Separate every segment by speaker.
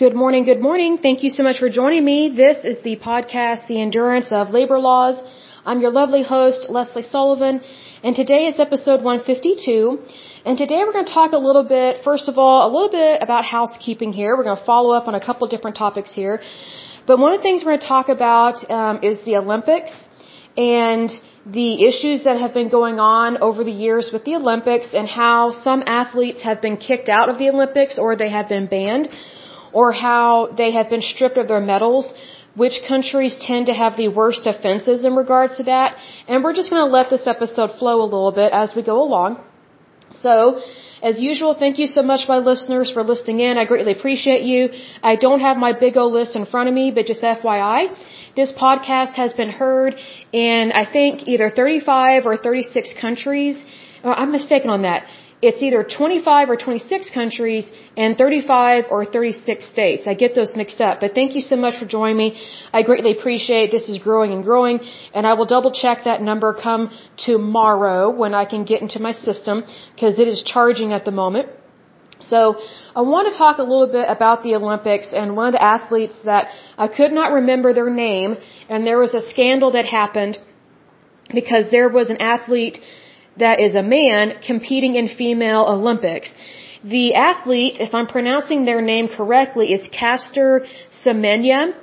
Speaker 1: Good morning, good morning. Thank you so much for joining me. This is the podcast, The Endurance of Labor Laws. I'm your lovely host, Lesley Sullivan, and today is episode 152. And today we're going to talk a little bit, first of all, a little bit about housekeeping here. We're going to follow up on a couple different topics here. But one of the things we're going to talk about um, is the Olympics and the issues that have been going on over the years with the Olympics and how some athletes have been kicked out of the Olympics or they have been banned or how they have been stripped of their medals. Which countries tend to have the worst offenses in regards to that? And we're just going to let this episode flow a little bit as we go along. So, as usual, thank you so much, my listeners, for listening in. I greatly appreciate you. I don't have my big O list in front of me, but just FYI, this podcast has been heard in, I think, either 35 or 36 countries. Oh, I'm mistaken on that. It's either 25 or 26 countries and 35 or 36 states. I get those mixed up. But thank you so much for joining me. I greatly appreciate this is growing and growing and I will double check that number come tomorrow when I can get into my system because it is charging at the moment. So I want to talk a little bit about the Olympics and one of the athletes that I could not remember their name and there was a scandal that happened because there was an athlete that is a man competing in female Olympics. The athlete, if I'm pronouncing their name correctly, is Caster Semenya.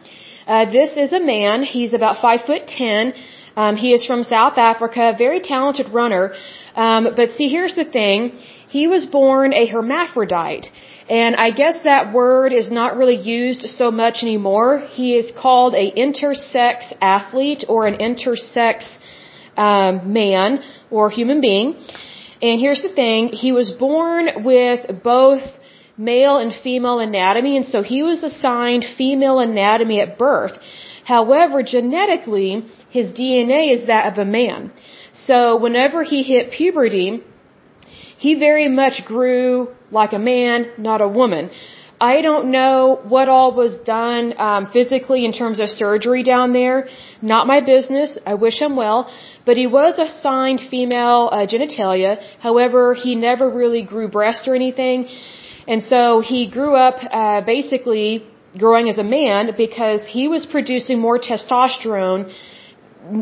Speaker 1: Uh, this is a man. He's about five foot ten. Um, he is from South Africa, very talented runner. Um, but see, here's the thing. He was born a hermaphrodite. And I guess that word is not really used so much anymore. He is called a intersex athlete or an intersex um, man or human being. And here's the thing, he was born with both male and female anatomy, and so he was assigned female anatomy at birth. However, genetically, his DNA is that of a man. So whenever he hit puberty, he very much grew like a man, not a woman. I don't know what all was done um, physically in terms of surgery down there. Not my business. I wish him well. But he was assigned female uh, genitalia. However, he never really grew breasts or anything. And so he grew up uh, basically growing as a man because he was producing more testosterone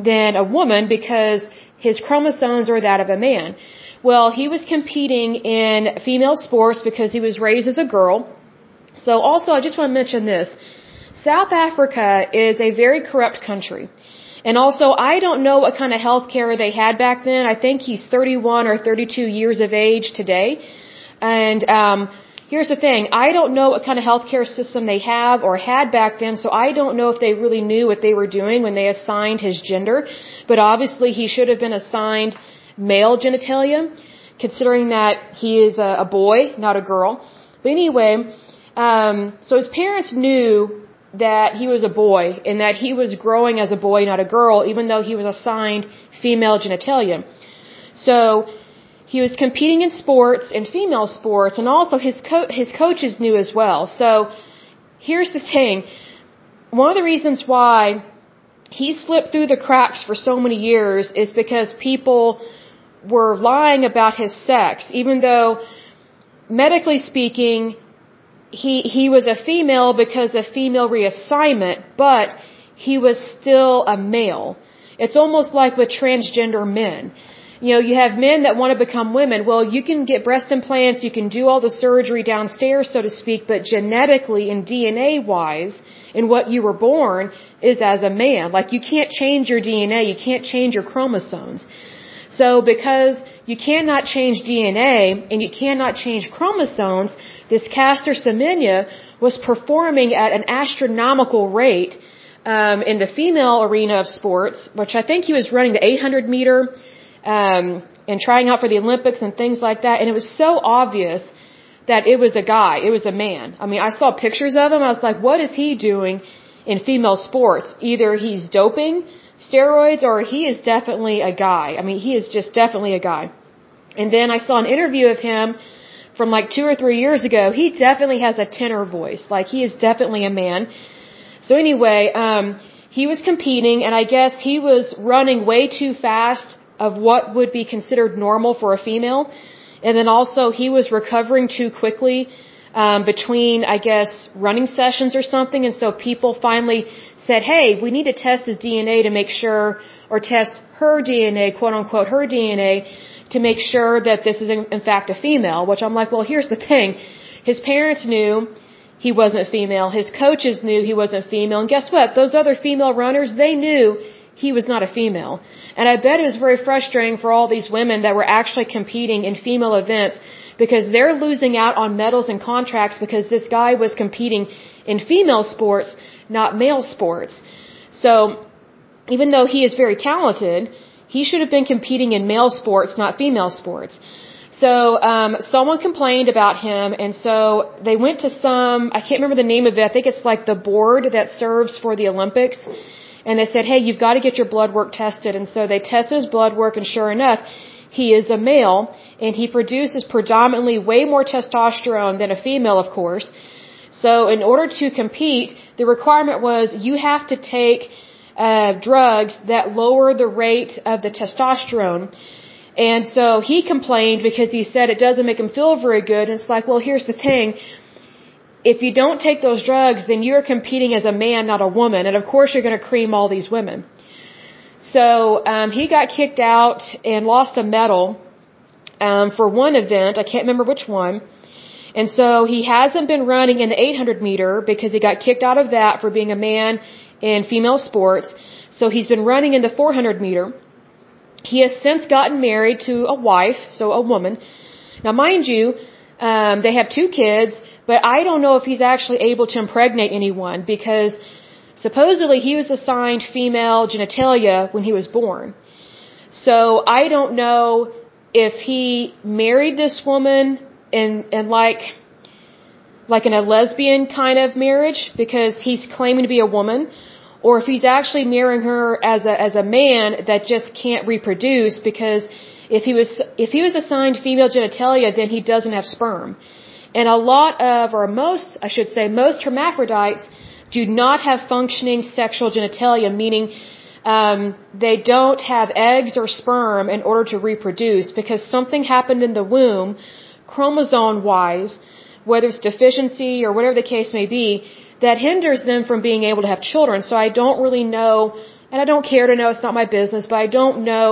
Speaker 1: than a woman because his chromosomes are that of a man. Well, he was competing in female sports because he was raised as a girl so also, I just want to mention this. South Africa is a very corrupt country. And also, I don't know what kind of health care they had back then. I think he's 31 or 32 years of age today. And, um, here's the thing. I don't know what kind of health care system they have or had back then, so I don't know if they really knew what they were doing when they assigned his gender. But obviously, he should have been assigned male genitalia, considering that he is a, a boy, not a girl. But anyway, um, so his parents knew that he was a boy and that he was growing as a boy, not a girl, even though he was assigned female genitalia. So he was competing in sports and female sports, and also his co- his coaches knew as well. So here's the thing: one of the reasons why he slipped through the cracks for so many years is because people were lying about his sex, even though medically speaking he he was a female because of female reassignment, but he was still a male. It's almost like with transgender men. You know, you have men that want to become women. Well, you can get breast implants, you can do all the surgery downstairs, so to speak, but genetically and DNA wise, in what you were born, is as a man. Like you can't change your DNA, you can't change your chromosomes. So because you cannot change DNA and you cannot change chromosomes, this Caster Semenya was performing at an astronomical rate um, in the female arena of sports, which I think he was running the 800 meter um, and trying out for the Olympics and things like that. And it was so obvious that it was a guy, it was a man. I mean, I saw pictures of him. I was like, what is he doing in female sports? Either he's doping steroids or he is definitely a guy. I mean, he is just definitely a guy. And then I saw an interview of him from like two or three years ago. He definitely has a tenor voice. Like he is definitely a man. So anyway, um, he was competing and I guess he was running way too fast of what would be considered normal for a female. And then also he was recovering too quickly um, between, I guess, running sessions or something. And so people finally said, hey, we need to test his DNA to make sure, or test her DNA, quote unquote, her DNA to make sure that this is in, in fact a female, which I'm like, well, here's the thing. His parents knew he wasn't female. His coaches knew he wasn't female. And guess what? Those other female runners, they knew he was not a female. And I bet it was very frustrating for all these women that were actually competing in female events because they're losing out on medals and contracts because this guy was competing in female sports, not male sports. So, even though he is very talented, he should have been competing in male sports, not female sports. So, um, someone complained about him, and so they went to some, I can't remember the name of it, I think it's like the board that serves for the Olympics, and they said, hey, you've got to get your blood work tested, and so they tested his blood work, and sure enough, he is a male and he produces predominantly way more testosterone than a female, of course. So in order to compete, the requirement was you have to take uh, drugs that lower the rate of the testosterone. And so he complained because he said it doesn't make him feel very good. And it's like, well, here's the thing. If you don't take those drugs, then you're competing as a man, not a woman. And of course, you're going to cream all these women. So um, he got kicked out and lost a medal um, for one event. I can't remember which one. And so he hasn't been running in the 800 meter because he got kicked out of that for being a man in female sports. So he's been running in the 400 meter. He has since gotten married to a wife, so a woman. Now, mind you, um, they have two kids, but I don't know if he's actually able to impregnate anyone because Supposedly he was assigned female genitalia when he was born. So I don't know if he married this woman in, in like, like in a lesbian kind of marriage because he's claiming to be a woman or if he's actually marrying her as a, as a man that just can't reproduce because if he was, if he was assigned female genitalia, then he doesn't have sperm. And a lot of, or most, I should say, most hermaphrodites do not have functioning sexual genitalia, meaning um, they don't have eggs or sperm in order to reproduce because something happened in the womb, chromosome wise, whether it's deficiency or whatever the case may be, that hinders them from being able to have children. So I don't really know, and I don't care to know, it's not my business, but I don't know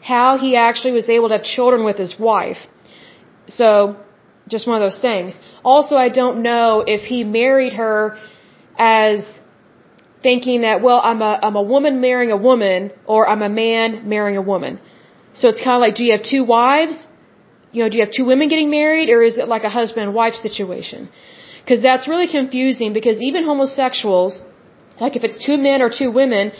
Speaker 1: how he actually was able to have children with his wife. So, just one of those things. Also, I don't know if he married her as thinking that, well, I'm a, I'm a woman marrying a woman or I'm a man marrying a woman. So it's kind of like, do you have two wives? You know, do you have two women getting married or is it like a husband and wife situation? Because that's really confusing because even homosexuals, like if it's two men or two women,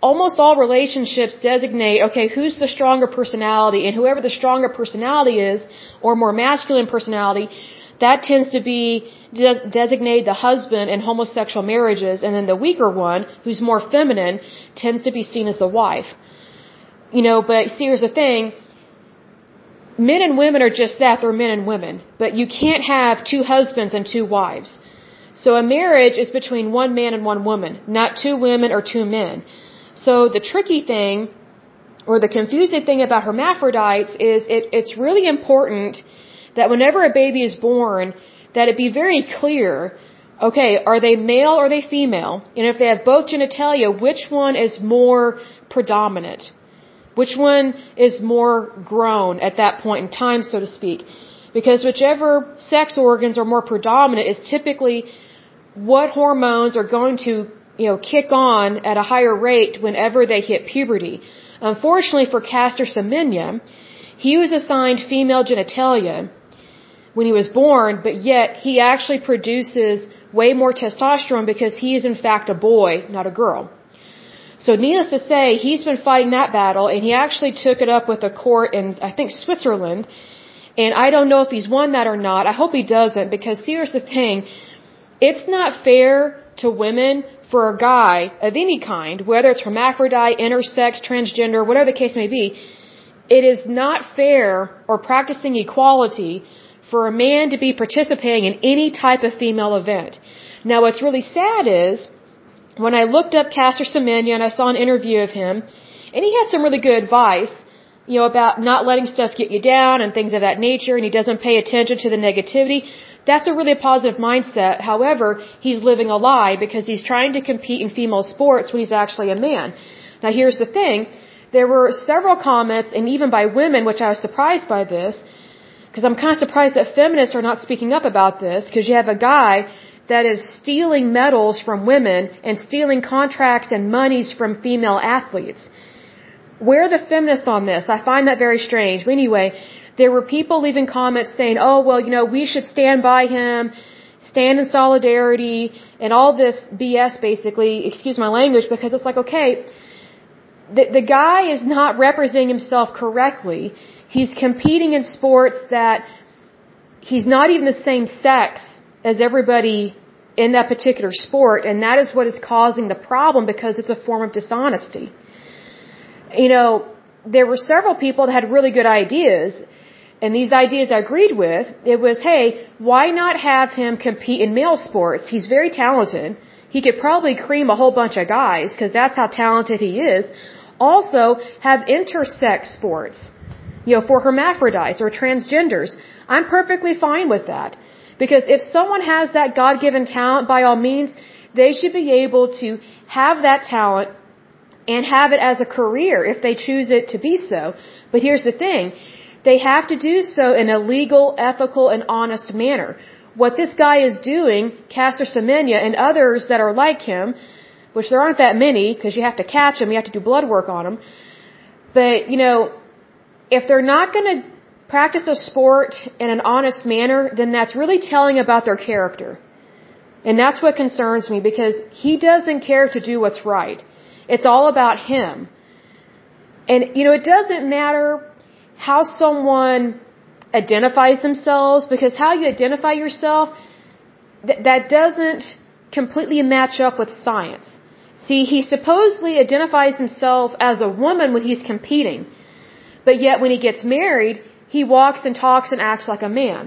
Speaker 1: almost all relationships designate, okay, who's the stronger personality and whoever the stronger personality is or more masculine personality, that tends to be de- designate the husband in homosexual marriages, and then the weaker one, who's more feminine, tends to be seen as the wife. You know, but see, here's the thing. Men and women are just that, they're men and women. But you can't have two husbands and two wives. So a marriage is between one man and one woman, not two women or two men. So the tricky thing, or the confusing thing about hermaphrodites is it, it's really important that whenever a baby is born, that it be very clear, okay, are they male or are they female? And if they have both genitalia, which one is more predominant? Which one is more grown at that point in time, so to speak? Because whichever sex organs are more predominant is typically what hormones are going to, you know, kick on at a higher rate whenever they hit puberty. Unfortunately for Caster Semenya, he was assigned female genitalia, when he was born, but yet he actually produces way more testosterone because he is in fact a boy, not a girl. So needless to say, he's been fighting that battle and he actually took it up with a court in, I think, Switzerland. And I don't know if he's won that or not. I hope he doesn't because here's the thing. It's not fair to women for a guy of any kind, whether it's hermaphrodite, intersex, transgender, whatever the case may be. It is not fair or practicing equality for a man to be participating in any type of female event. Now, what's really sad is when I looked up Caster Semenya and I saw an interview of him, and he had some really good advice, you know, about not letting stuff get you down and things of that nature, and he doesn't pay attention to the negativity. that's a really positive mindset. However, he's living a lie because he's trying to compete in female sports when he's actually a man. Now here's the thing. There were several comments and even by women, which I was surprised by this, because I'm kind of surprised that feminists are not speaking up about this because you have a guy that is stealing medals from women and stealing contracts and monies from female athletes. Where are the feminists on this? I find that very strange. But anyway, there were people leaving comments saying, oh, well, you know, we should stand by him, stand in solidarity, and all this BS basically, excuse my language, because it's like, okay, the, the guy is not representing himself correctly. He's competing in sports that he's not even the same sex as everybody in that particular sport, and that is what is causing the problem because it's a form of dishonesty. You know, there were several people that had really good ideas, and these ideas I agreed with. It was, hey, why not have him compete in male sports? He's very talented. He could probably cream a whole bunch of guys because that's how talented he is. Also, have intersex sports, you know, for hermaphrodites or transgenders. I'm perfectly fine with that. Because if someone has that God given talent, by all means, they should be able to have that talent and have it as a career if they choose it to be so. But here's the thing. They have to do so in a legal, ethical, and honest manner. What this guy is doing, Caster Semenya and others that are like him, which there aren't that many because you have to catch them, you have to do blood work on them. But, you know, if they're not going to practice a sport in an honest manner, then that's really telling about their character. And that's what concerns me because he doesn't care to do what's right. It's all about him. And, you know, it doesn't matter how someone identifies themselves because how you identify yourself, th- that doesn't completely match up with science. See, he supposedly identifies himself as a woman when he's competing. But yet when he gets married, he walks and talks and acts like a man.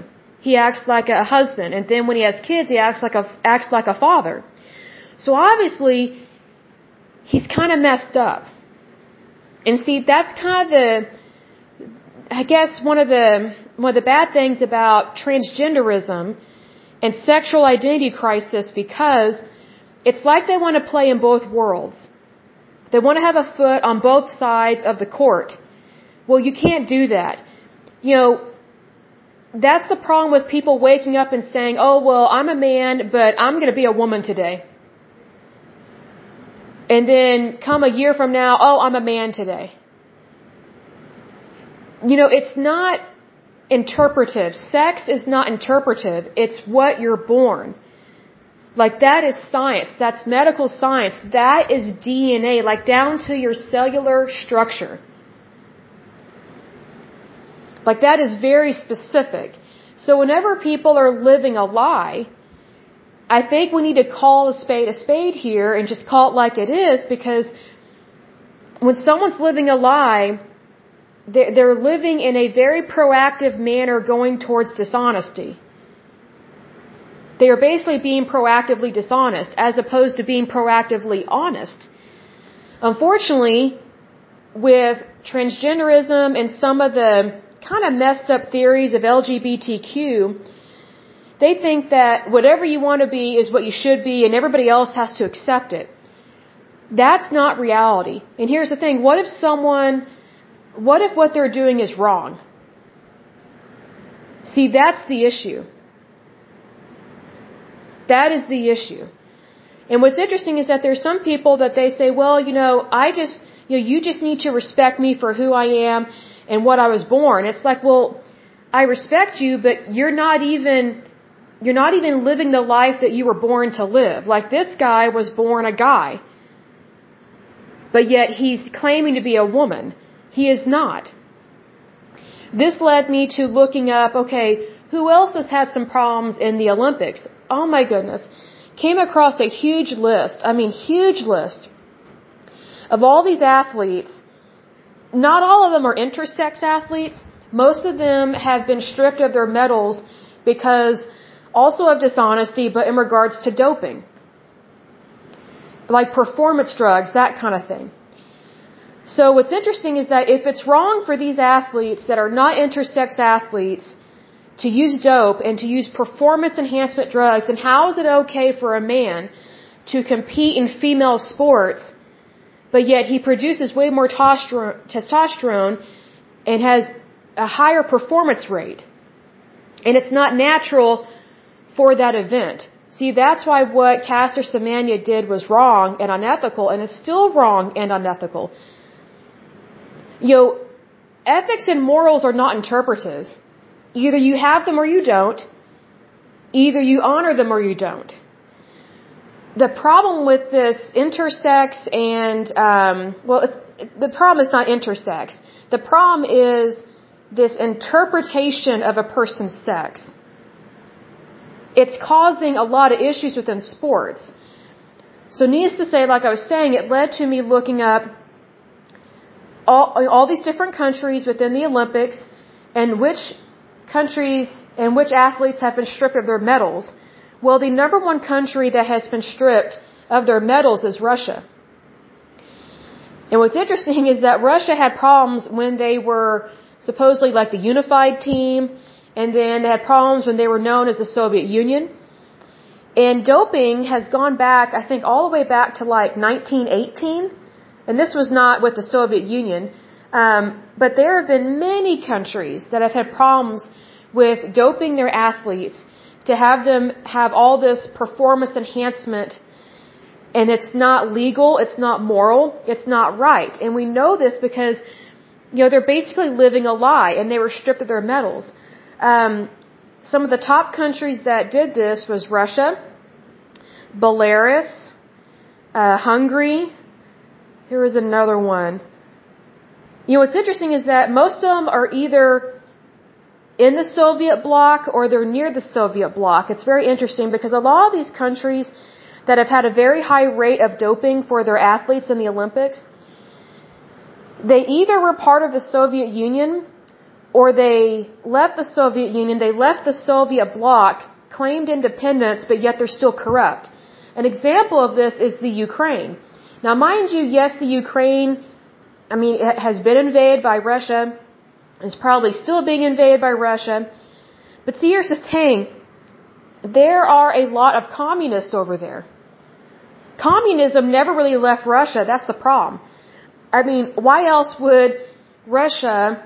Speaker 1: He acts like a husband, and then when he has kids, he acts like a acts like a father. So obviously, he's kind of messed up. And see, that's kind of the, I guess one of the one of the bad things about transgenderism and sexual identity crisis because it's like they want to play in both worlds. They want to have a foot on both sides of the court. Well, you can't do that you know, that's the problem with people waking up and saying, oh, well, I'm a man, but I'm going to be a woman today. And then come a year from now, oh, I'm a man today. You know, it's not interpretive. Sex is not interpretive. It's what you're born. Like that is science. That's medical science. That is DNA, like down to your cellular structure. Like that is very specific. So whenever people are living a lie, I think we need to call a spade a spade here and just call it like it is because when someone's living a lie, they're living in a very proactive manner going towards dishonesty. They are basically being proactively dishonest as opposed to being proactively honest. Unfortunately, with transgenderism and some of the kind of messed up theories of LGBTQ, they think that whatever you want to be is what you should be and everybody else has to accept it. That's not reality. And here's the thing, what if someone, what if what they're doing is wrong? See, that's the issue. That is the issue. And what's interesting is that there's some people that they say, well, you know, I just, you know, you just need to respect me for who I am and what I was born. It's like, well, I respect you, but you're not even, you're not even living the life that you were born to live. Like this guy was born a guy. But yet he's claiming to be a woman. He is not. This led me to looking up, okay, who else has had some problems in the Olympics? Oh my goodness. Came across a huge list. I mean, huge list of all these athletes not all of them are intersex athletes. Most of them have been stripped of their medals because also of dishonesty, but in regards to doping. Like performance drugs, that kind of thing. So what's interesting is that if it's wrong for these athletes that are not intersex athletes to use dope and to use performance enhancement drugs, then how is it okay for a man to compete in female sports, but yet he produces way more testosterone and has a higher performance rate? And it's not natural for that event. See, that's why what Caster Semenya did was wrong and unethical, and is still wrong and unethical. You know, ethics and morals are not interpretive. Either you have them or you don't. Either you honor them or you don't. The problem with this intersex and, um, well, the problem is not intersex. The problem is this interpretation of a person's sex. It's causing a lot of issues within sports. So needless to say, like I was saying, it led to me looking up all, all these different countries within the Olympics and which countries and which athletes have been stripped of their medals. Well, the number one country that has been stripped of their medals is Russia. And what's interesting is that Russia had problems when they were supposedly like the unified team, and then they had problems when they were known as the Soviet Union. And doping has gone back, I think, all the way back to like 1918. And this was not with the Soviet Union. Um, but there have been many countries that have had problems with doping their athletes to have them have all this performance enhancement and it's not legal, it's not moral, it's not right. And we know this because, you know, they're basically living a lie and they were stripped of their medals. Um, some of the top countries that did this was Russia, Belarus, uh, Hungary. There was another one. You know, what's interesting is that most of them are either in the Soviet bloc or they're near the Soviet bloc. It's very interesting because a lot of these countries that have had a very high rate of doping for their athletes in the Olympics, they either were part of the Soviet Union or they left the Soviet Union, they left the Soviet bloc, claimed independence, but yet they're still corrupt. An example of this is the Ukraine. Now, mind you, yes, the Ukraine, I mean, it has been invaded by Russia, is probably still being invaded by Russia. But see, here's the thing. There are a lot of communists over there. Communism never really left Russia. That's the problem. I mean, why else would Russia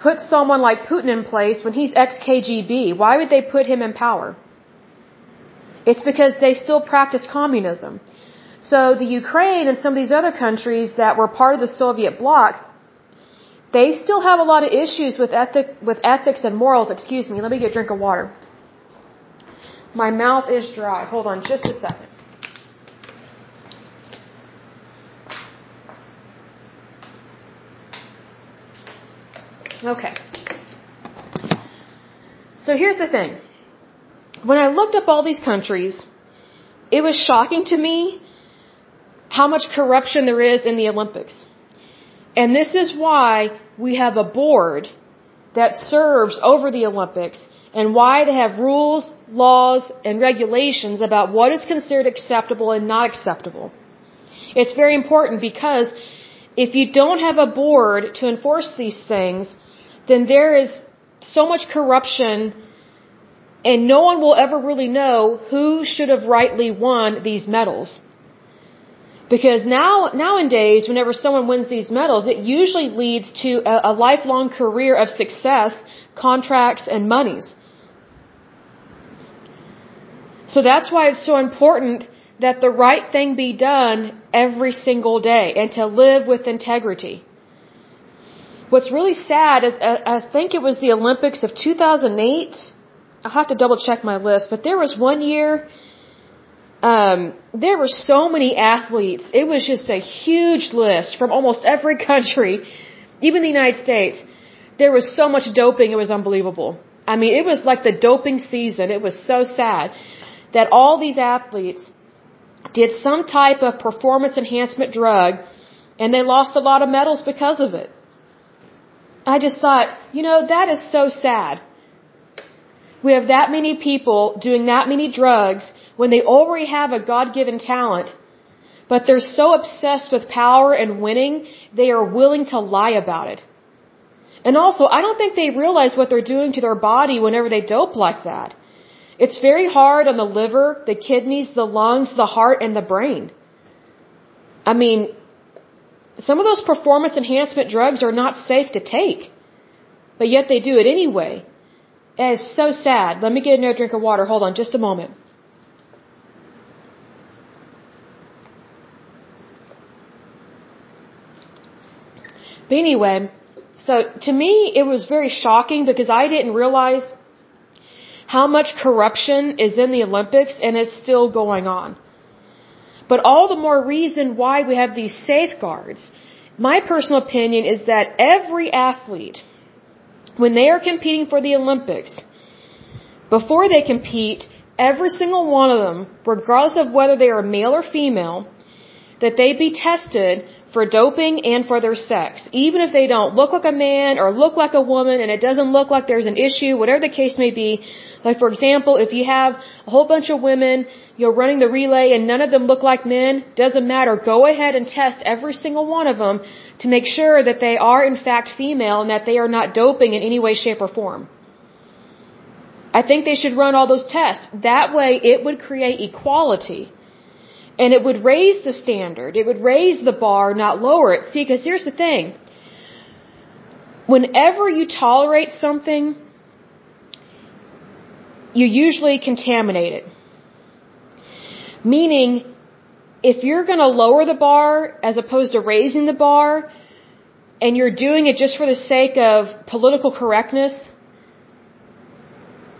Speaker 1: put someone like Putin in place when he's ex-KGB? Why would they put him in power? It's because they still practice communism. So the Ukraine and some of these other countries that were part of the Soviet bloc, they still have a lot of issues with ethics, with ethics and morals. Excuse me, let me get a drink of water. My mouth is dry. Hold on just a second. Okay. So here's the thing. When I looked up all these countries, it was shocking to me how much corruption there is in the Olympics. And this is why we have a board that serves over the Olympics and why they have rules, laws, and regulations about what is considered acceptable and not acceptable. It's very important because if you don't have a board to enforce these things, then there is so much corruption and no one will ever really know who should have rightly won these medals. Because now, nowadays, whenever someone wins these medals, it usually leads to a, a lifelong career of success, contracts, and monies. So that's why it's so important that the right thing be done every single day and to live with integrity. What's really sad is uh, I think it was the Olympics of 2008. I'll have to double check my list, but there was one year, um, there were so many athletes. It was just a huge list from almost every country, even the United States. There was so much doping, it was unbelievable. I mean, it was like the doping season. It was so sad that all these athletes did some type of performance enhancement drug and they lost a lot of medals because of it. I just thought, you know, that is so sad. We have that many people doing that many drugs when they already have a God given talent, but they're so obsessed with power and winning, they are willing to lie about it. And also, I don't think they realize what they're doing to their body whenever they dope like that. It's very hard on the liver, the kidneys, the lungs, the heart, and the brain. I mean, some of those performance enhancement drugs are not safe to take, but yet they do it anyway. It is so sad. Let me get another drink of water. Hold on just a moment. But anyway, so to me, it was very shocking because I didn't realize how much corruption is in the Olympics and it's still going on. But all the more reason why we have these safeguards. My personal opinion is that every athlete, when they are competing for the Olympics, before they compete, every single one of them, regardless of whether they are male or female, that they be tested for doping and for their sex. Even if they don't look like a man or look like a woman and it doesn't look like there's an issue, whatever the case may be. Like for example, if you have a whole bunch of women, you're running the relay and none of them look like men, doesn't matter. Go ahead and test every single one of them to make sure that they are in fact female and that they are not doping in any way, shape, or form. I think they should run all those tests. That way it would create equality and it would raise the standard. It would raise the bar, not lower it. See, because here's the thing. Whenever you tolerate something, you usually contaminate it. Meaning, if you're going to lower the bar as opposed to raising the bar, and you're doing it just for the sake of political correctness,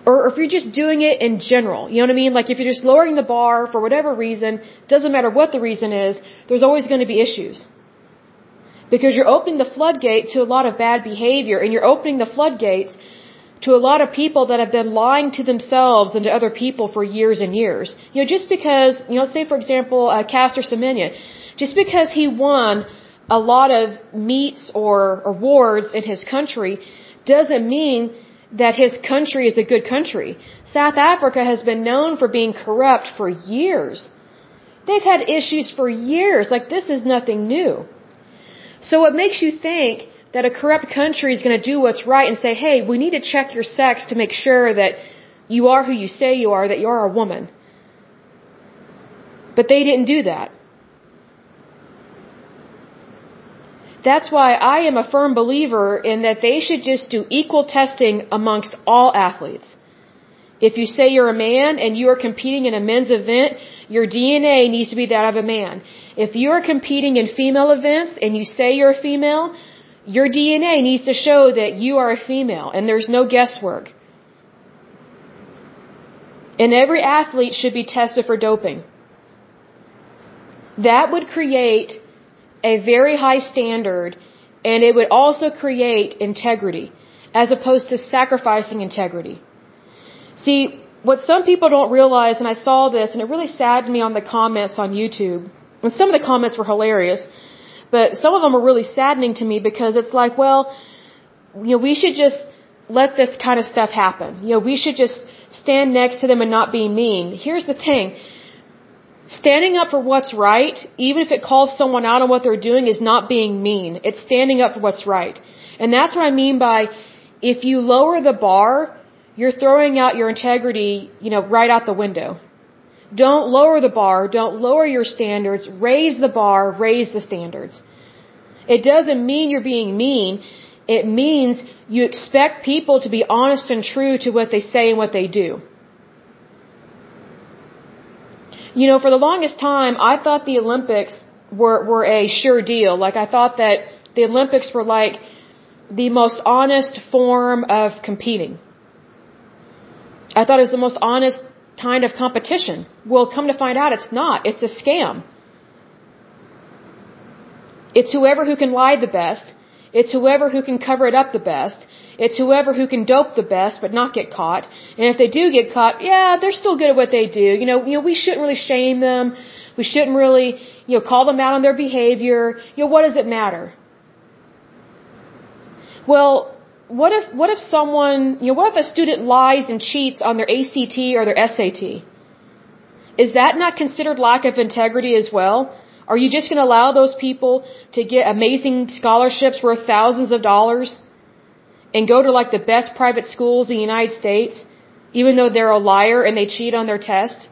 Speaker 1: or if you're just doing it in general, you know what I mean? Like if you're just lowering the bar for whatever reason, doesn't matter what the reason is, there's always going to be issues. Because you're opening the floodgate to a lot of bad behavior and you're opening the floodgates to a lot of people that have been lying to themselves and to other people for years and years. You know, just because, you know, say for example, uh, Caster Semenya, just because he won a lot of meets or awards in his country doesn't mean that his country is a good country. South Africa has been known for being corrupt for years. They've had issues for years. Like this is nothing new. So what makes you think that a corrupt country is going to do what's right and say, hey, we need to check your sex to make sure that you are who you say you are, that you are a woman. But they didn't do that. That's why I am a firm believer in that they should just do equal testing amongst all athletes. If you say you're a man and you are competing in a men's event, your DNA needs to be that of a man. If you are competing in female events and you say you're a female, your DNA needs to show that you are a female and there's no guesswork. And every athlete should be tested for doping. That would create a very high standard and it would also create integrity as opposed to sacrificing integrity. See, what some people don't realize, and I saw this and it really saddened me on the comments on YouTube, and some of the comments were hilarious, but some of them were really saddening to me because it's like, well, you know, we should just let this kind of stuff happen. You know, we should just stand next to them and not be mean. Here's the thing. Standing up for what's right, even if it calls someone out on what they're doing, is not being mean. It's standing up for what's right. And that's what I mean by if you lower the bar, you're throwing out your integrity, you know, right out the window. Don't lower the bar. Don't lower your standards. Raise the bar. Raise the standards. It doesn't mean you're being mean. It means you expect people to be honest and true to what they say and what they do. You know, for the longest time, I thought the Olympics were, were a sure deal. Like, I thought that the Olympics were like the most honest form of competing. I thought it was the most honest kind of competition. Well, come to find out, it's not. It's a scam. It's whoever who can lie the best. It's whoever who can cover it up the best. It's whoever who can dope the best but not get caught. And if they do get caught, yeah, they're still good at what they do. You know, you know, we shouldn't really shame them. We shouldn't really, you know, call them out on their behavior. You know, what does it matter? Well, what if what if someone, you know, what if a student lies and cheats on their ACT or their SAT? Is that not considered lack of integrity as well? Are you just going to allow those people to get amazing scholarships worth thousands of dollars? And go to like the best private schools in the United States, even though they're a liar and they cheat on their test?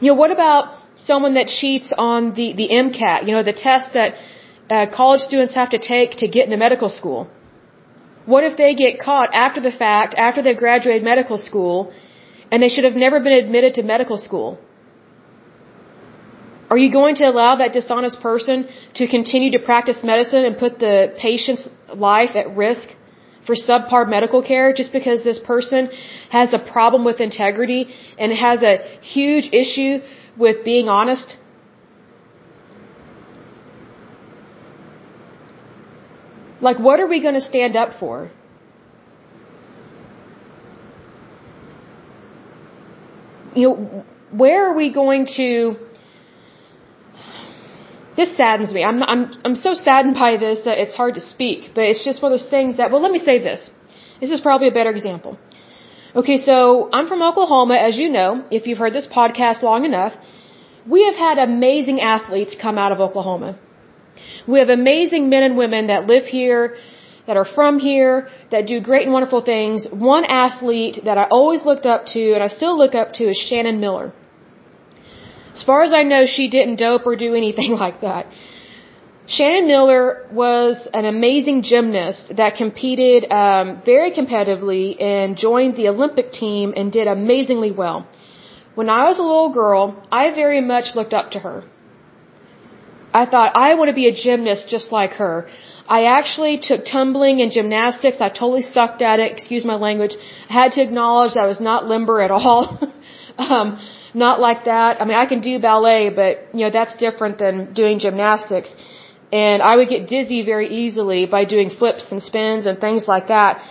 Speaker 1: You know, what about someone that cheats on the, the MCAT, you know, the test that uh, college students have to take to get into medical school? What if they get caught after the fact, after they've graduated medical school, and they should have never been admitted to medical school? Are you going to allow that dishonest person to continue to practice medicine and put the patient's life at risk for subpar medical care just because this person has a problem with integrity and has a huge issue with being honest? Like, what are we going to stand up for? You know, where are we going to this saddens me. I'm, I'm, I'm so saddened by this that it's hard to speak, but it's just one of those things that, well, let me say this. This is probably a better example. Okay, so I'm from Oklahoma, as you know, if you've heard this podcast long enough. We have had amazing athletes come out of Oklahoma. We have amazing men and women that live here, that are from here, that do great and wonderful things. One athlete that I always looked up to, and I still look up to, is Shannon Miller. As far as I know, she didn't dope or do anything like that. Shannon Miller was an amazing gymnast that competed um, very competitively and joined the Olympic team and did amazingly well. When I was a little girl, I very much looked up to her. I thought, I want to be a gymnast just like her. I actually took tumbling and gymnastics. I totally sucked at it. Excuse my language. I had to acknowledge I was not limber at all. um, not like that. I mean, I can do ballet, but you know, that's different than doing gymnastics. And I would get dizzy very easily by doing flips and spins and things like that.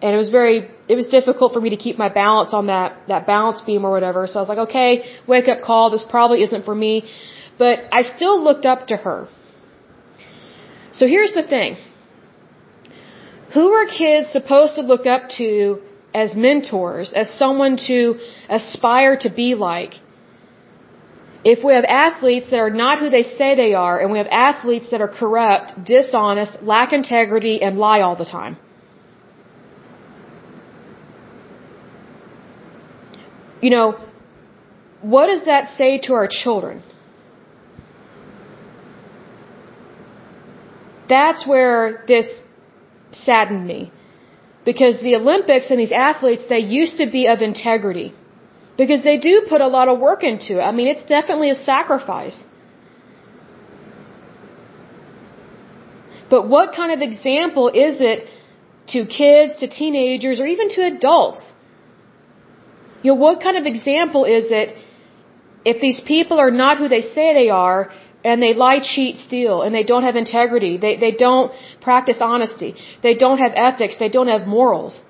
Speaker 1: And it was very, it was difficult for me to keep my balance on that, that balance beam or whatever. So I was like, okay, wake up call. This probably isn't for me. But I still looked up to her. So here's the thing. Who are kids supposed to look up to as mentors, as someone to aspire to be like. If we have athletes that are not who they say they are, and we have athletes that are corrupt, dishonest, lack integrity, and lie all the time. You know, what does that say to our children? That's where this saddened me. Because the Olympics and these athletes, they used to be of integrity. Because they do put a lot of work into it. I mean, it's definitely a sacrifice. But what kind of example is it to kids, to teenagers, or even to adults? You know, what kind of example is it if these people are not who they say they are and they lie, cheat, steal, and they don't have integrity. They, they don't practice honesty. They don't have ethics. They don't have morals.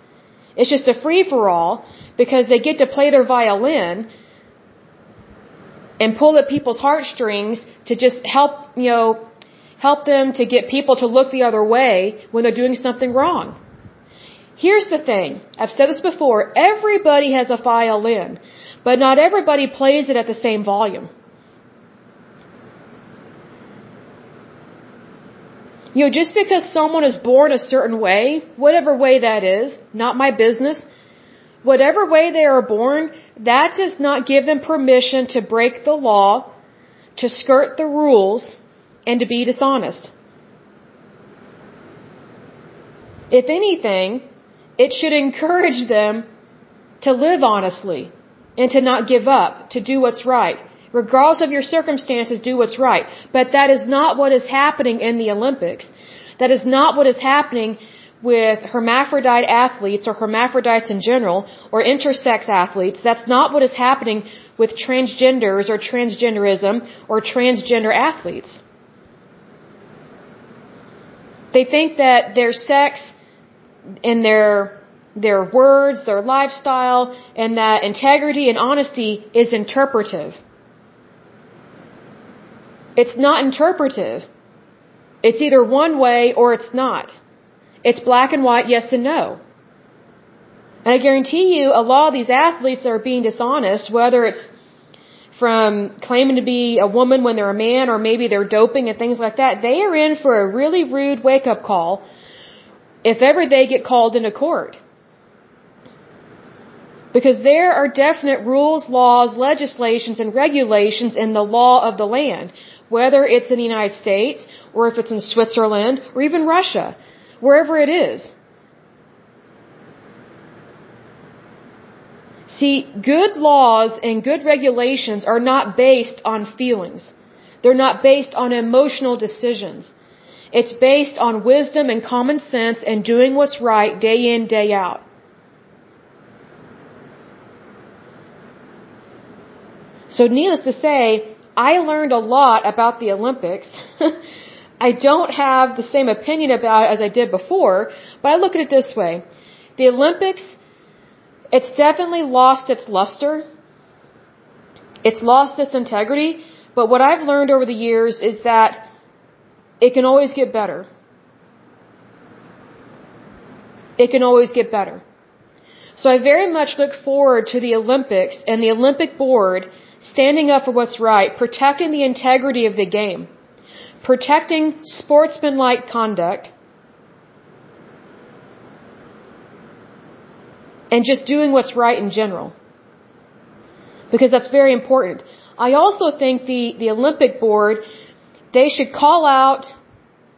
Speaker 1: It's just a free for all because they get to play their violin and pull at people's heartstrings to just help, you know, help them to get people to look the other way when they're doing something wrong. Here's the thing. I've said this before. Everybody has a violin, but not everybody plays it at the same volume. You know, just because someone is born a certain way, whatever way that is, not my business, whatever way they are born, that does not give them permission to break the law, to skirt the rules, and to be dishonest. If anything, it should encourage them to live honestly and to not give up, to do what's right. Regardless of your circumstances, do what's right. But that is not what is happening in the Olympics. That is not what is happening with hermaphrodite athletes or hermaphrodites in general or intersex athletes. That's not what is happening with transgenders or transgenderism or transgender athletes. They think that their sex and their their words, their lifestyle, and that integrity and honesty is interpretive. It's not interpretive. It's either one way or it's not. It's black and white, yes and no. And I guarantee you, a lot of these athletes are being dishonest, whether it's from claiming to be a woman when they're a man or maybe they're doping and things like that, they are in for a really rude wake up call if ever they get called into court. Because there are definite rules, laws, legislations, and regulations in the law of the land, whether it's in the United States, or if it's in Switzerland, or even Russia, wherever it is. See, good laws and good regulations are not based on feelings. They're not based on emotional decisions. It's based on wisdom and common sense and doing what's right day in, day out. So needless to say, I learned a lot about the Olympics. I don't have the same opinion about it as I did before, but I look at it this way. The Olympics, it's definitely lost its luster. It's lost its integrity, but what I've learned over the years is that it can always get better. It can always get better. So I very much look forward to the Olympics and the Olympic board standing up for what's right, protecting the integrity of the game, protecting sportsmanlike conduct, and just doing what's right in general. Because that's very important. I also think the, the Olympic board, they should call out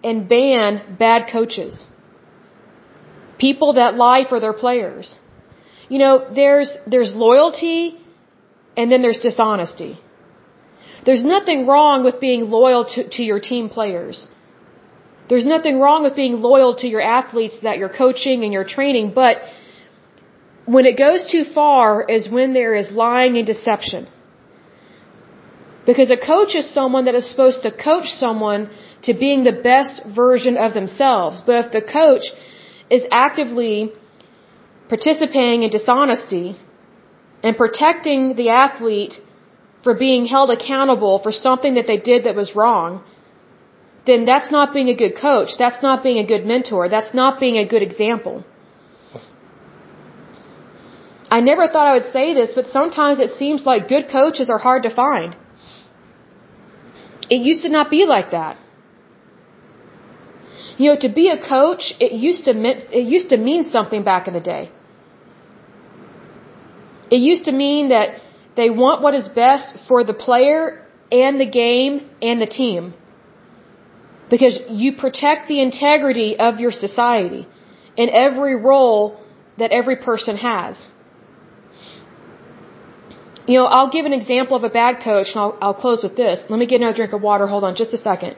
Speaker 1: and ban bad coaches. People that lie for their players. You know, there's, there's loyalty and then there's dishonesty. There's nothing wrong with being loyal to, to your team players. There's nothing wrong with being loyal to your athletes that you're coaching and you're training, but when it goes too far is when there is lying and deception. Because a coach is someone that is supposed to coach someone to being the best version of themselves. But if the coach is actively participating in dishonesty, and protecting the athlete for being held accountable for something that they did that was wrong, then that's not being a good coach. That's not being a good mentor. That's not being a good example. I never thought I would say this, but sometimes it seems like good coaches are hard to find. It used to not be like that. You know, to be a coach, it used to mean, it used to mean something back in the day. It used to mean that they want what is best for the player and the game and the team. Because you protect the integrity of your society in every role that every person has. You know, I'll give an example of a bad coach and I'll, I'll close with this. Let me get another drink of water. Hold on just a second.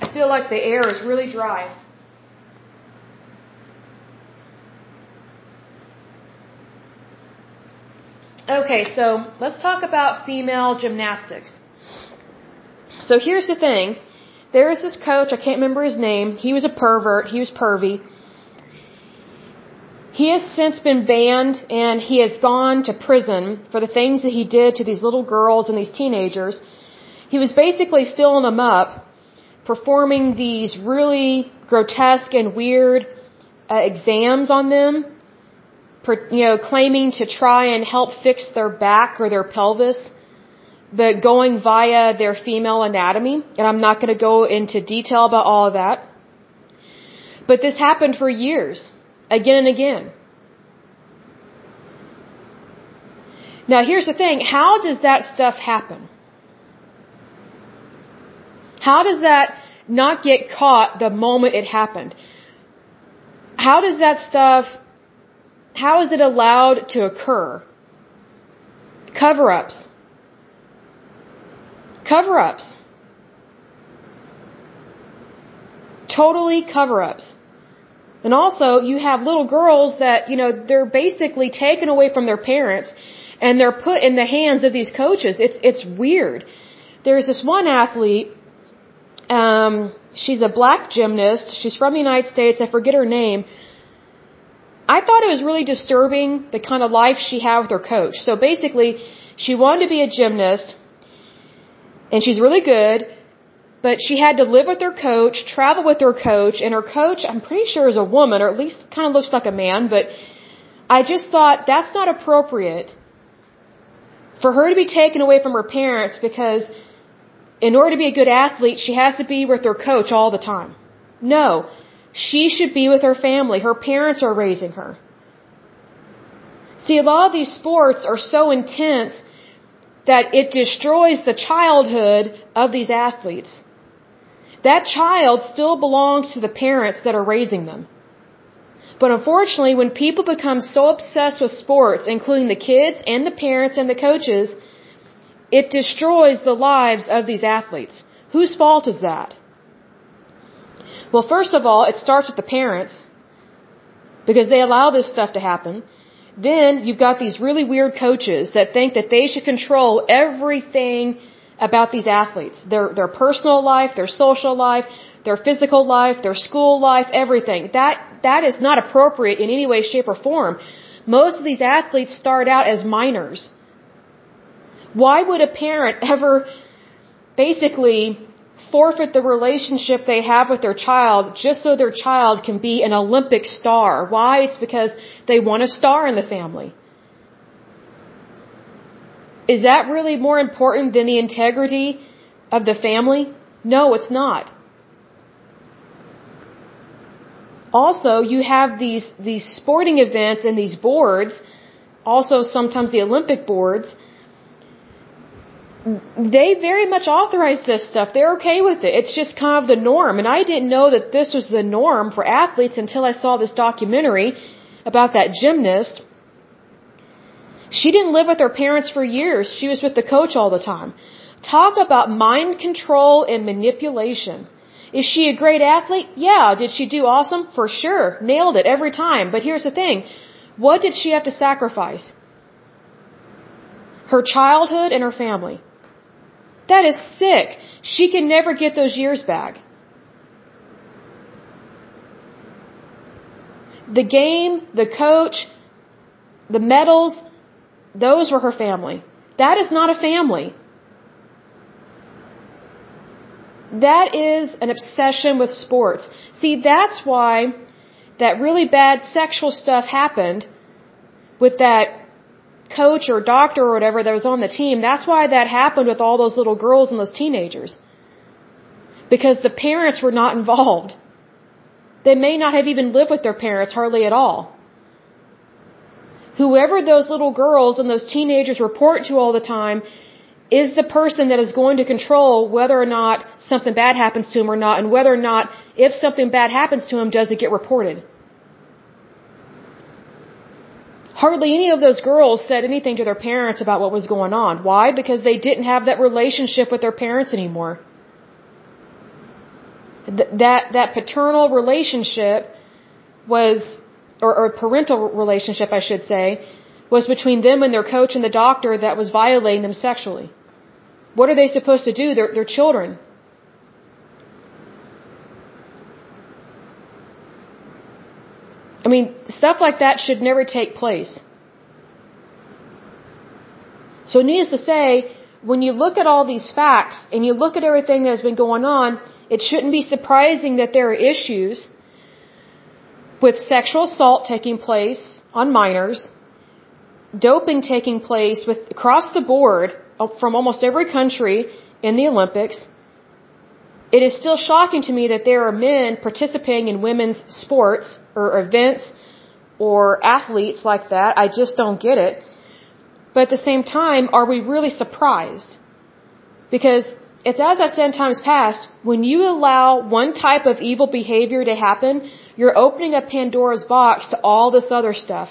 Speaker 1: I feel like the air is really dry. Okay, so let's talk about female gymnastics. So here's the thing. There is this coach, I can't remember his name. He was a pervert. He was pervy. He has since been banned and he has gone to prison for the things that he did to these little girls and these teenagers. He was basically filling them up, performing these really grotesque and weird uh, exams on them you know, claiming to try and help fix their back or their pelvis, but going via their female anatomy. And I'm not going to go into detail about all of that. But this happened for years, again and again. Now here's the thing, how does that stuff happen? How does that not get caught the moment it happened? How does that stuff how is it allowed to occur? Cover ups. Cover ups. Totally cover ups. And also, you have little girls that, you know, they're basically taken away from their parents and they're put in the hands of these coaches. It's, it's weird. There's this one athlete, um, she's a black gymnast. She's from the United States. I forget her name I thought it was really disturbing the kind of life she had with her coach. So basically, she wanted to be a gymnast, and she's really good, but she had to live with her coach, travel with her coach, and her coach, I'm pretty sure is a woman, or at least kind of looks like a man, but I just thought that's not appropriate for her to be taken away from her parents because in order to be a good athlete, she has to be with her coach all the time. No. She should be with her family. Her parents are raising her. See, a lot of these sports are so intense that it destroys the childhood of these athletes. That child still belongs to the parents that are raising them. But unfortunately, when people become so obsessed with sports, including the kids and the parents and the coaches, it destroys the lives of these athletes. Whose fault is that? Well, first of all, it starts with the parents because they allow this stuff to happen. Then you've got these really weird coaches that think that they should control everything about these athletes. Their, their personal life, their social life, their physical life, their school life, everything. That, that is not appropriate in any way, shape, or form. Most of these athletes start out as minors. Why would a parent ever basically forfeit the relationship they have with their child just so their child can be an Olympic star? Why? It's because they want a star in the family. Is that really more important than the integrity of the family? No, it's not. Also, you have these, these sporting events and these boards, also sometimes the Olympic boards, they very much authorize this stuff. They're okay with it. It's just kind of the norm. And I didn't know that this was the norm for athletes until I saw this documentary about that gymnast. She didn't live with her parents for years. She was with the coach all the time. Talk about mind control and manipulation. Is she a great athlete? Yeah. Did she do awesome? For sure. Nailed it every time. But here's the thing. What did she have to sacrifice? Her childhood and her family. That is sick. She can never get those years back. The game, the coach, the medals, those were her family. That is not a family. That is an obsession with sports. See, that's why that really bad sexual stuff happened with that coach or doctor or whatever that was on the team. That's why that happened with all those little girls and those teenagers. Because the parents were not involved. They may not have even lived with their parents hardly at all. Whoever those little girls and those teenagers report to all the time is the person that is going to control whether or not something bad happens to him or not, and whether or not, if something bad happens to him, does it get reported. Hardly any of those girls said anything to their parents about what was going on. Why? Because they didn't have that relationship with their parents anymore. Th that, that paternal relationship was, or, or parental relationship, I should say, was between them and their coach and the doctor that was violating them sexually. What are they supposed to do? They're, they're children. I mean, stuff like that should never take place. So needless to say, when you look at all these facts and you look at everything that has been going on, it shouldn't be surprising that there are issues with sexual assault taking place on minors, doping taking place with across the board uh, from almost every country in the Olympics, it is still shocking to me that there are men participating in women's sports or events or athletes like that. I just don't get it. But at the same time, are we really surprised? Because it's as I've said in times past, when you allow one type of evil behavior to happen, you're opening up Pandora's box to all this other stuff.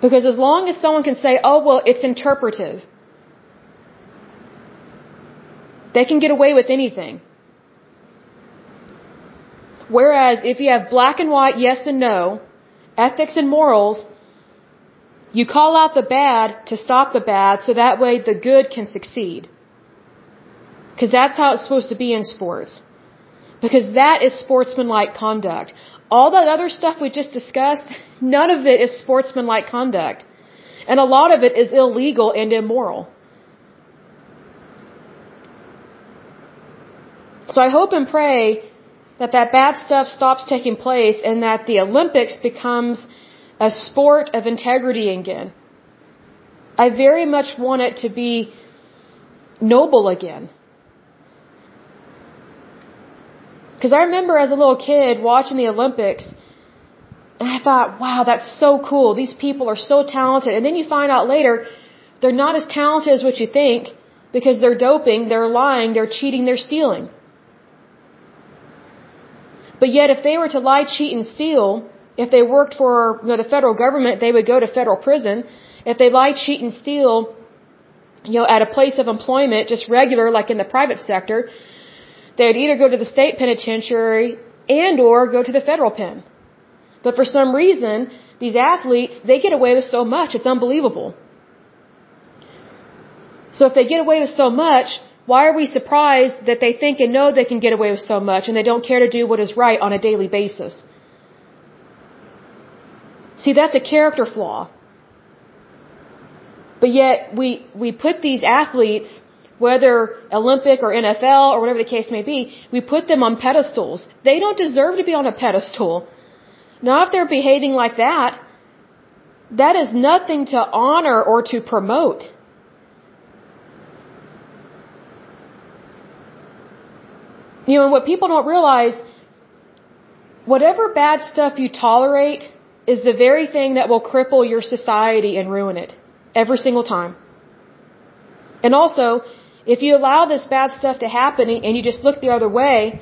Speaker 1: Because as long as someone can say, oh, well, it's interpretive, they can get away with anything. Whereas if you have black and white, yes and no, ethics and morals, you call out the bad to stop the bad so that way the good can succeed. Because that's how it's supposed to be in sports. Because that is sportsmanlike conduct. All that other stuff we just discussed, none of it is sportsmanlike conduct. And a lot of it is illegal and immoral. So I hope and pray that that bad stuff stops taking place and that the Olympics becomes a sport of integrity again. I very much want it to be noble again. Because I remember as a little kid watching the Olympics, and I thought, wow, that's so cool. These people are so talented. And then you find out later, they're not as talented as what you think because they're doping, they're lying, they're cheating, they're stealing. But yet, if they were to lie, cheat, and steal, if they worked for you know, the federal government, they would go to federal prison. If they lie, cheat, and steal, you know, at a place of employment, just regular, like in the private sector, they would either go to the state penitentiary and or go to the federal pen. But for some reason, these athletes, they get away with so much, it's unbelievable. So if they get away with so much, why are we surprised that they think and know they can get away with so much and they don't care to do what is right on a daily basis? See, that's a character flaw. But yet we, we put these athletes, whether Olympic or NFL or whatever the case may be, we put them on pedestals. They don't deserve to be on a pedestal. Now if they're behaving like that, that is nothing to honor or to promote. You know, what people don't realize, whatever bad stuff you tolerate is the very thing that will cripple your society and ruin it. Every single time. And also, if you allow this bad stuff to happen and you just look the other way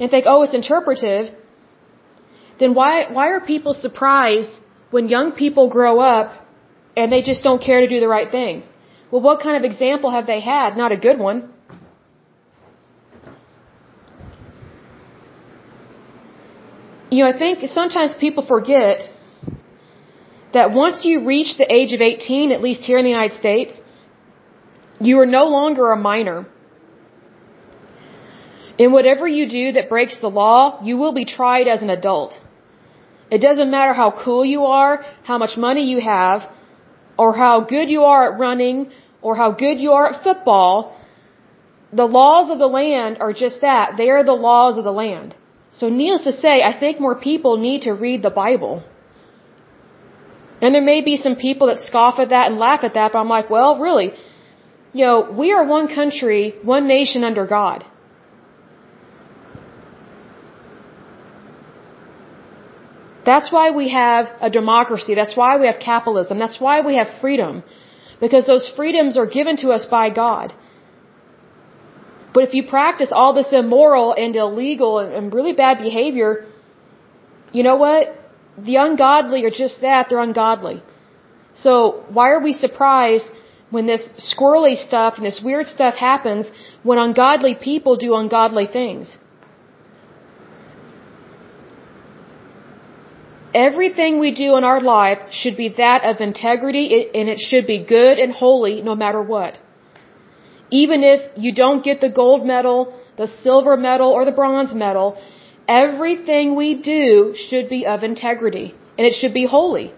Speaker 1: and think, oh, it's interpretive, then why, why are people surprised when young people grow up and they just don't care to do the right thing? Well, what kind of example have they had? Not a good one. You know, I think sometimes people forget that once you reach the age of 18, at least here in the United States, you are no longer a minor. In whatever you do that breaks the law, you will be tried as an adult. It doesn't matter how cool you are, how much money you have, or how good you are at running, or how good you are at football. The laws of the land are just that. They are the laws of the land. So needless to say, I think more people need to read the Bible. And there may be some people that scoff at that and laugh at that, but I'm like, well, really, you know, we are one country, one nation under God. That's why we have a democracy. That's why we have capitalism. That's why we have freedom. Because those freedoms are given to us by God. But if you practice all this immoral and illegal and, really bad behavior, you know what? The ungodly are just that, they're ungodly. So why are we surprised when this squirrely stuff and this weird stuff happens when ungodly people do ungodly things? Everything we do in our life should be that of integrity and it should be good and holy no matter what. Even if you don't get the gold medal, the silver medal, or the bronze medal, everything we do should be of integrity. And it should be holy.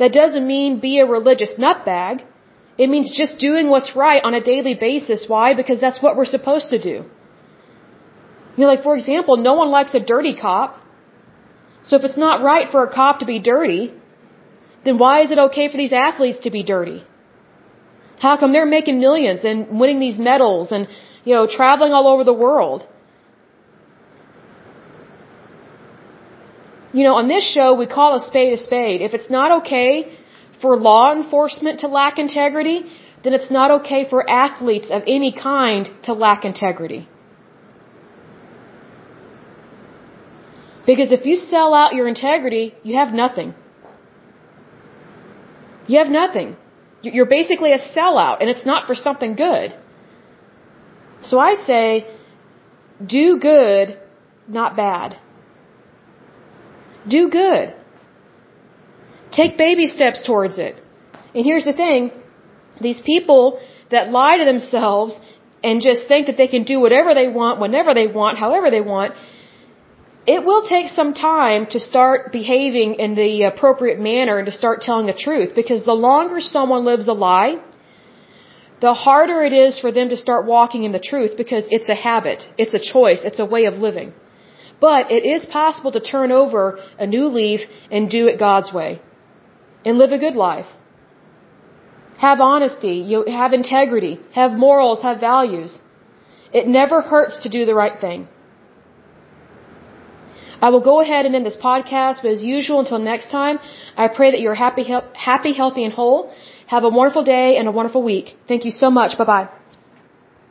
Speaker 1: That doesn't mean be a religious nutbag. It means just doing what's right on a daily basis. Why? Because that's what we're supposed to do. You know, like for example, no one likes a dirty cop. So if it's not right for a cop to be dirty, then why is it okay for these athletes to be dirty? How come they're making millions and winning these medals and, you know, traveling all over the world? You know, on this show, we call a spade a spade. If it's not okay for law enforcement to lack integrity, then it's not okay for athletes of any kind to lack integrity. Because if you sell out your integrity, you have nothing. You have nothing. You're basically a sellout, and it's not for something good. So I say, do good, not bad. Do good. Take baby steps towards it. And here's the thing these people that lie to themselves and just think that they can do whatever they want, whenever they want, however they want, it will take some time to start behaving in the appropriate manner and to start telling the truth because the longer someone lives a lie, the harder it is for them to start walking in the truth because it's a habit, it's a choice, it's a way of living. But it is possible to turn over a new leaf and do it God's way and live a good life. Have honesty, you have integrity, have morals, have values. It never hurts to do the right thing. I will go ahead and end this podcast, but as usual, until next time, I pray that you're happy, happy, healthy, and whole. Have a wonderful day and a wonderful week. Thank you so much. Bye bye.